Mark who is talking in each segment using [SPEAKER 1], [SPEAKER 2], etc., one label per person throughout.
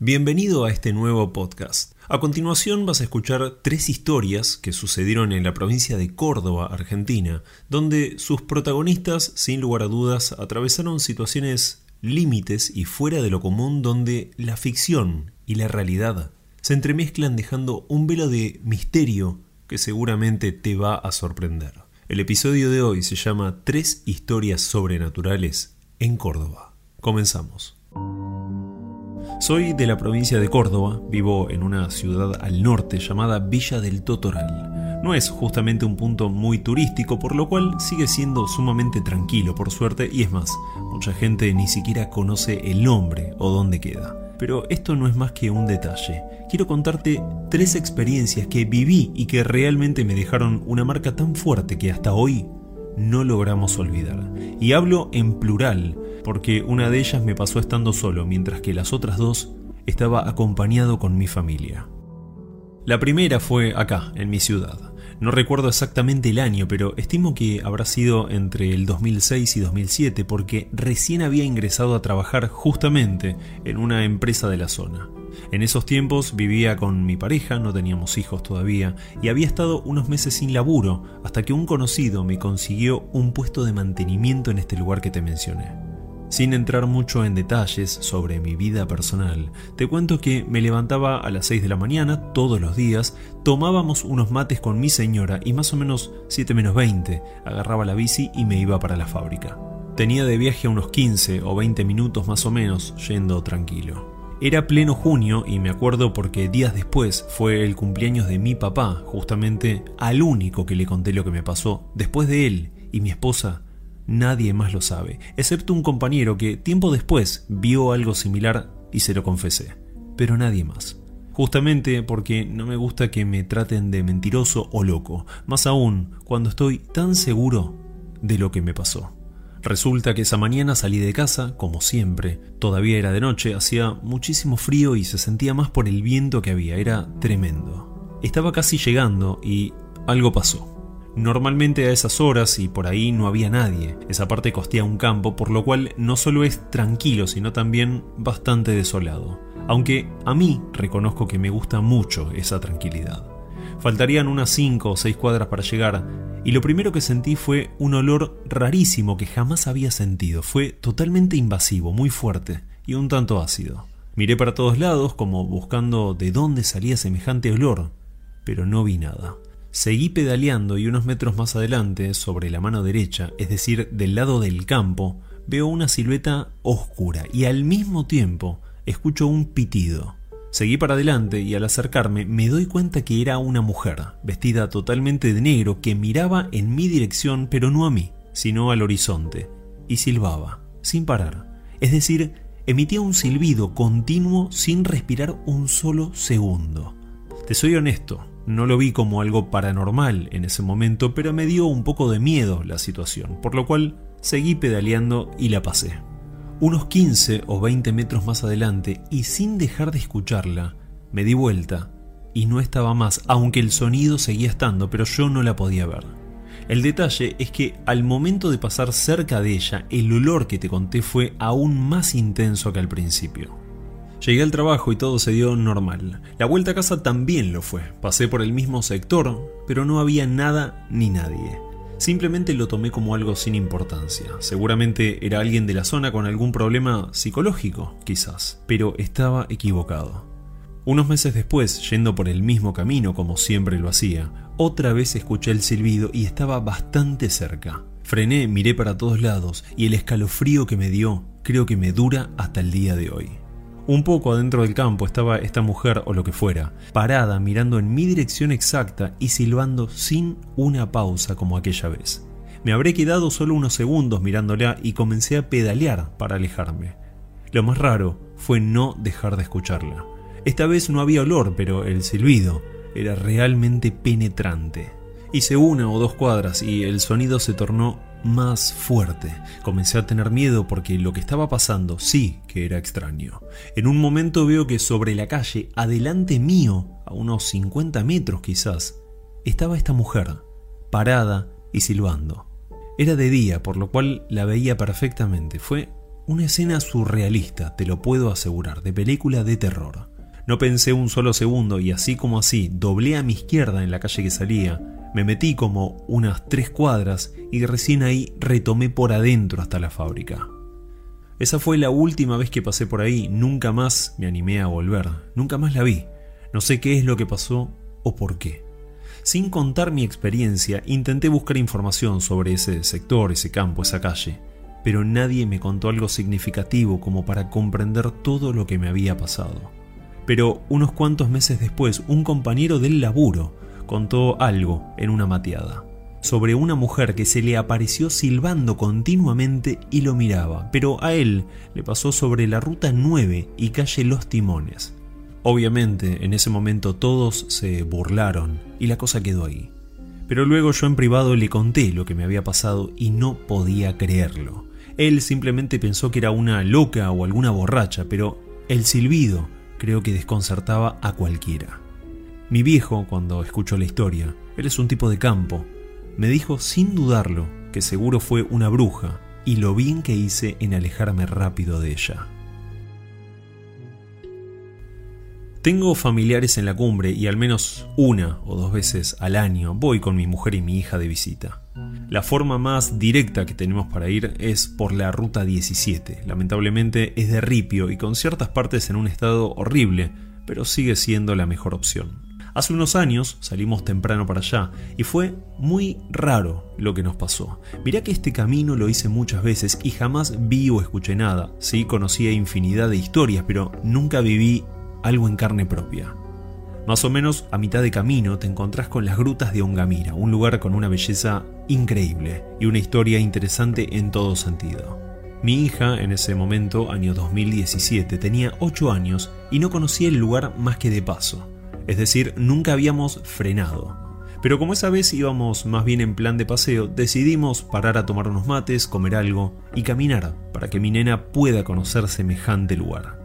[SPEAKER 1] Bienvenido a este nuevo podcast. A continuación vas a escuchar tres historias que sucedieron en la provincia de Córdoba, Argentina, donde sus protagonistas, sin lugar a dudas, atravesaron situaciones límites y fuera de lo común donde la ficción y la realidad se entremezclan dejando un velo de misterio que seguramente te va a sorprender. El episodio de hoy se llama Tres historias sobrenaturales en Córdoba. Comenzamos. Soy de la provincia de Córdoba, vivo en una ciudad al norte llamada Villa del Totoral. No es justamente un punto muy turístico, por lo cual sigue siendo sumamente tranquilo, por suerte, y es más, mucha gente ni siquiera conoce el nombre o dónde queda. Pero esto no es más que un detalle. Quiero contarte tres experiencias que viví y que realmente me dejaron una marca tan fuerte que hasta hoy no logramos olvidar. Y hablo en plural, porque una de ellas me pasó estando solo, mientras que las otras dos estaba acompañado con mi familia. La primera fue acá, en mi ciudad. No recuerdo exactamente el año, pero estimo que habrá sido entre el 2006 y 2007 porque recién había ingresado a trabajar justamente en una empresa de la zona. En esos tiempos vivía con mi pareja, no teníamos hijos todavía, y había estado unos meses sin laburo hasta que un conocido me consiguió un puesto de mantenimiento en este lugar que te mencioné. Sin entrar mucho en detalles sobre mi vida personal, te cuento que me levantaba a las 6 de la mañana todos los días, tomábamos unos mates con mi señora y más o menos 7 menos 20 agarraba la bici y me iba para la fábrica. Tenía de viaje unos 15 o 20 minutos más o menos yendo tranquilo. Era pleno junio y me acuerdo porque días después fue el cumpleaños de mi papá, justamente al único que le conté lo que me pasó. Después de él y mi esposa Nadie más lo sabe, excepto un compañero que tiempo después vio algo similar y se lo confesé. Pero nadie más. Justamente porque no me gusta que me traten de mentiroso o loco, más aún cuando estoy tan seguro de lo que me pasó. Resulta que esa mañana salí de casa, como siempre, todavía era de noche, hacía muchísimo frío y se sentía más por el viento que había, era tremendo. Estaba casi llegando y algo pasó. Normalmente a esas horas y por ahí no había nadie. Esa parte costía un campo, por lo cual no solo es tranquilo, sino también bastante desolado. Aunque a mí reconozco que me gusta mucho esa tranquilidad. Faltarían unas 5 o 6 cuadras para llegar, y lo primero que sentí fue un olor rarísimo que jamás había sentido. Fue totalmente invasivo, muy fuerte y un tanto ácido. Miré para todos lados como buscando de dónde salía semejante olor, pero no vi nada. Seguí pedaleando y unos metros más adelante, sobre la mano derecha, es decir, del lado del campo, veo una silueta oscura y al mismo tiempo escucho un pitido. Seguí para adelante y al acercarme me doy cuenta que era una mujer, vestida totalmente de negro, que miraba en mi dirección, pero no a mí, sino al horizonte, y silbaba, sin parar. Es decir, emitía un silbido continuo sin respirar un solo segundo. Te soy honesto, no lo vi como algo paranormal en ese momento, pero me dio un poco de miedo la situación, por lo cual seguí pedaleando y la pasé. Unos 15 o 20 metros más adelante, y sin dejar de escucharla, me di vuelta y no estaba más, aunque el sonido seguía estando, pero yo no la podía ver. El detalle es que al momento de pasar cerca de ella, el olor que te conté fue aún más intenso que al principio. Llegué al trabajo y todo se dio normal. La vuelta a casa también lo fue. Pasé por el mismo sector, pero no había nada ni nadie. Simplemente lo tomé como algo sin importancia. Seguramente era alguien de la zona con algún problema psicológico, quizás, pero estaba equivocado. Unos meses después, yendo por el mismo camino como siempre lo hacía, otra vez escuché el silbido y estaba bastante cerca. Frené, miré para todos lados y el escalofrío que me dio creo que me dura hasta el día de hoy. Un poco adentro del campo estaba esta mujer o lo que fuera, parada mirando en mi dirección exacta y silbando sin una pausa como aquella vez. Me habré quedado solo unos segundos mirándola y comencé a pedalear para alejarme. Lo más raro fue no dejar de escucharla. Esta vez no había olor, pero el silbido era realmente penetrante. Hice una o dos cuadras y el sonido se tornó más fuerte. Comencé a tener miedo porque lo que estaba pasando sí que era extraño. En un momento veo que sobre la calle, adelante mío, a unos 50 metros quizás, estaba esta mujer, parada y silbando. Era de día, por lo cual la veía perfectamente. Fue una escena surrealista, te lo puedo asegurar, de película de terror. No pensé un solo segundo y así como así, doblé a mi izquierda en la calle que salía, me metí como unas tres cuadras y recién ahí retomé por adentro hasta la fábrica. Esa fue la última vez que pasé por ahí, nunca más me animé a volver, nunca más la vi. No sé qué es lo que pasó o por qué. Sin contar mi experiencia, intenté buscar información sobre ese sector, ese campo, esa calle pero nadie me contó algo significativo como para comprender todo lo que me había pasado. Pero unos cuantos meses después, un compañero del laburo contó algo en una mateada, sobre una mujer que se le apareció silbando continuamente y lo miraba, pero a él le pasó sobre la ruta 9 y calle Los Timones. Obviamente, en ese momento todos se burlaron y la cosa quedó ahí. Pero luego yo en privado le conté lo que me había pasado y no podía creerlo. Él simplemente pensó que era una loca o alguna borracha, pero el silbido creo que desconcertaba a cualquiera. Mi viejo, cuando escuchó la historia, él es un tipo de campo, me dijo sin dudarlo que seguro fue una bruja y lo bien que hice en alejarme rápido de ella. Tengo familiares en la cumbre y al menos una o dos veces al año voy con mi mujer y mi hija de visita. La forma más directa que tenemos para ir es por la ruta 17. Lamentablemente es de ripio y con ciertas partes en un estado horrible, pero sigue siendo la mejor opción. Hace unos años salimos temprano para allá y fue muy raro lo que nos pasó. Mirá que este camino lo hice muchas veces y jamás vi o escuché nada. Sí, conocía infinidad de historias, pero nunca viví algo en carne propia. Más o menos a mitad de camino te encontrás con las grutas de Ongamira, un lugar con una belleza increíble y una historia interesante en todo sentido. Mi hija en ese momento, año 2017, tenía 8 años y no conocía el lugar más que de paso, es decir, nunca habíamos frenado. Pero como esa vez íbamos más bien en plan de paseo, decidimos parar a tomar unos mates, comer algo y caminar para que mi nena pueda conocer semejante lugar.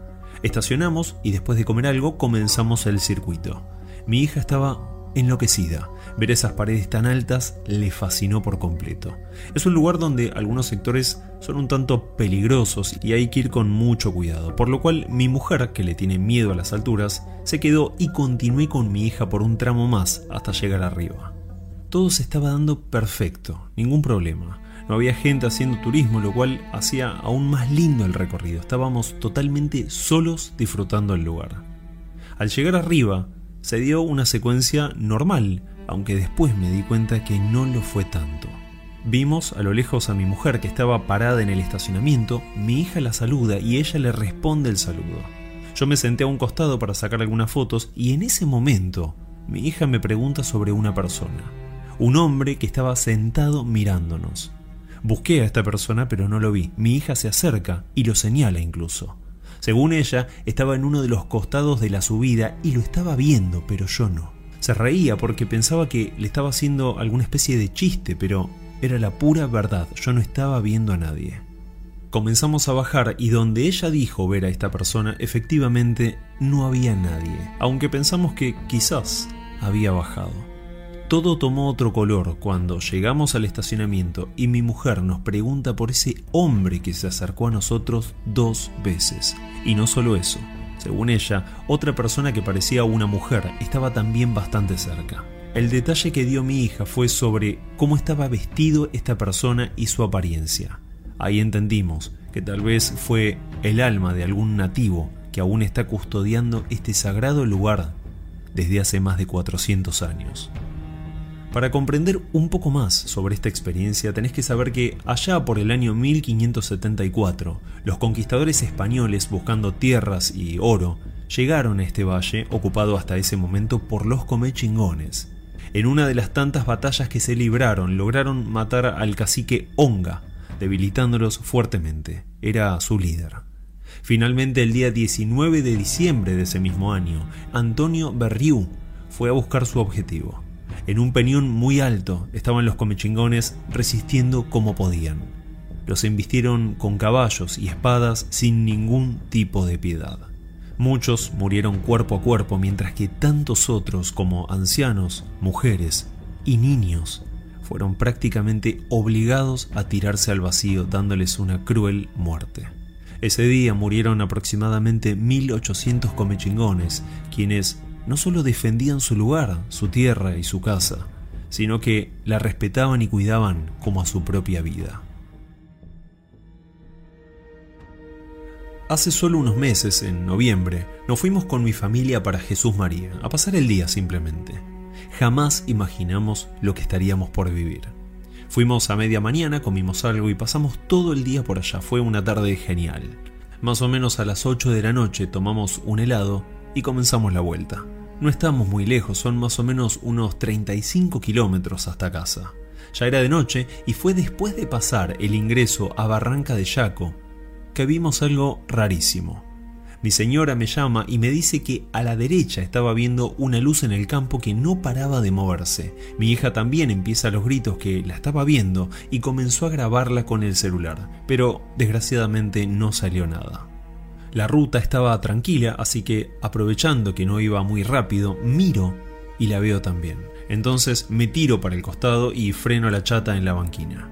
[SPEAKER 1] Estacionamos y después de comer algo comenzamos el circuito. Mi hija estaba enloquecida. Ver esas paredes tan altas le fascinó por completo. Es un lugar donde algunos sectores son un tanto peligrosos y hay que ir con mucho cuidado, por lo cual mi mujer, que le tiene miedo a las alturas, se quedó y continué con mi hija por un tramo más hasta llegar arriba. Todo se estaba dando perfecto, ningún problema. No había gente haciendo turismo, lo cual hacía aún más lindo el recorrido. Estábamos totalmente solos disfrutando el lugar. Al llegar arriba, se dio una secuencia normal, aunque después me di cuenta que no lo fue tanto. Vimos a lo lejos a mi mujer que estaba parada en el estacionamiento, mi hija la saluda y ella le responde el saludo. Yo me senté a un costado para sacar algunas fotos y en ese momento mi hija me pregunta sobre una persona, un hombre que estaba sentado mirándonos. Busqué a esta persona pero no lo vi. Mi hija se acerca y lo señala incluso. Según ella, estaba en uno de los costados de la subida y lo estaba viendo, pero yo no. Se reía porque pensaba que le estaba haciendo alguna especie de chiste, pero era la pura verdad, yo no estaba viendo a nadie. Comenzamos a bajar y donde ella dijo ver a esta persona, efectivamente no había nadie, aunque pensamos que quizás había bajado. Todo tomó otro color cuando llegamos al estacionamiento y mi mujer nos pregunta por ese hombre que se acercó a nosotros dos veces. Y no solo eso, según ella, otra persona que parecía una mujer estaba también bastante cerca. El detalle que dio mi hija fue sobre cómo estaba vestido esta persona y su apariencia. Ahí entendimos que tal vez fue el alma de algún nativo que aún está custodiando este sagrado lugar desde hace más de 400 años. Para comprender un poco más sobre esta experiencia tenés que saber que allá por el año 1574, los conquistadores españoles buscando tierras y oro llegaron a este valle ocupado hasta ese momento por los comechingones. En una de las tantas batallas que se libraron lograron matar al cacique Onga, debilitándolos fuertemente. Era su líder. Finalmente, el día 19 de diciembre de ese mismo año, Antonio Berriú fue a buscar su objetivo. En un peñón muy alto estaban los comechingones resistiendo como podían. Los embistieron con caballos y espadas sin ningún tipo de piedad. Muchos murieron cuerpo a cuerpo, mientras que tantos otros como ancianos, mujeres y niños fueron prácticamente obligados a tirarse al vacío dándoles una cruel muerte. Ese día murieron aproximadamente 1800 comechingones, quienes no solo defendían su lugar, su tierra y su casa, sino que la respetaban y cuidaban como a su propia vida. Hace solo unos meses, en noviembre, nos fuimos con mi familia para Jesús María, a pasar el día simplemente. Jamás imaginamos lo que estaríamos por vivir. Fuimos a media mañana, comimos algo y pasamos todo el día por allá. Fue una tarde genial. Más o menos a las 8 de la noche tomamos un helado y comenzamos la vuelta. No estamos muy lejos, son más o menos unos 35 kilómetros hasta casa. Ya era de noche y fue después de pasar el ingreso a Barranca de Yaco que vimos algo rarísimo. Mi señora me llama y me dice que a la derecha estaba viendo una luz en el campo que no paraba de moverse. Mi hija también empieza los gritos que la estaba viendo y comenzó a grabarla con el celular, pero desgraciadamente no salió nada. La ruta estaba tranquila, así que aprovechando que no iba muy rápido, miro y la veo también. Entonces me tiro para el costado y freno la chata en la banquina.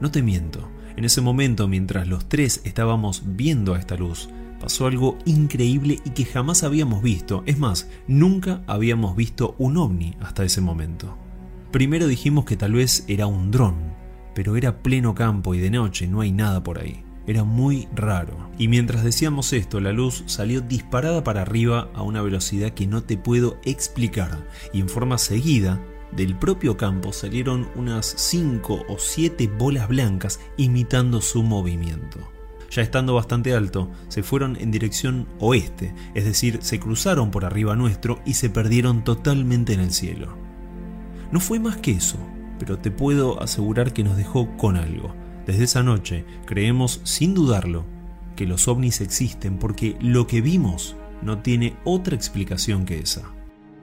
[SPEAKER 1] No te miento, en ese momento, mientras los tres estábamos viendo a esta luz, pasó algo increíble y que jamás habíamos visto. Es más, nunca habíamos visto un ovni hasta ese momento. Primero dijimos que tal vez era un dron, pero era pleno campo y de noche no hay nada por ahí. Era muy raro. Y mientras decíamos esto, la luz salió disparada para arriba a una velocidad que no te puedo explicar. Y en forma seguida del propio campo salieron unas 5 o 7 bolas blancas imitando su movimiento. Ya estando bastante alto, se fueron en dirección oeste, es decir, se cruzaron por arriba nuestro y se perdieron totalmente en el cielo. No fue más que eso, pero te puedo asegurar que nos dejó con algo. Desde esa noche creemos, sin dudarlo, que los ovnis existen porque lo que vimos no tiene otra explicación que esa.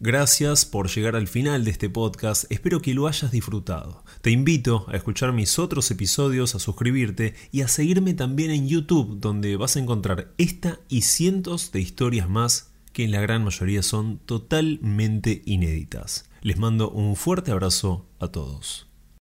[SPEAKER 1] Gracias por llegar al final de este podcast, espero que lo hayas disfrutado. Te invito a escuchar mis otros episodios, a suscribirte y a seguirme también en YouTube, donde vas a encontrar esta y cientos de historias más que en la gran mayoría son totalmente inéditas. Les mando un fuerte abrazo a todos.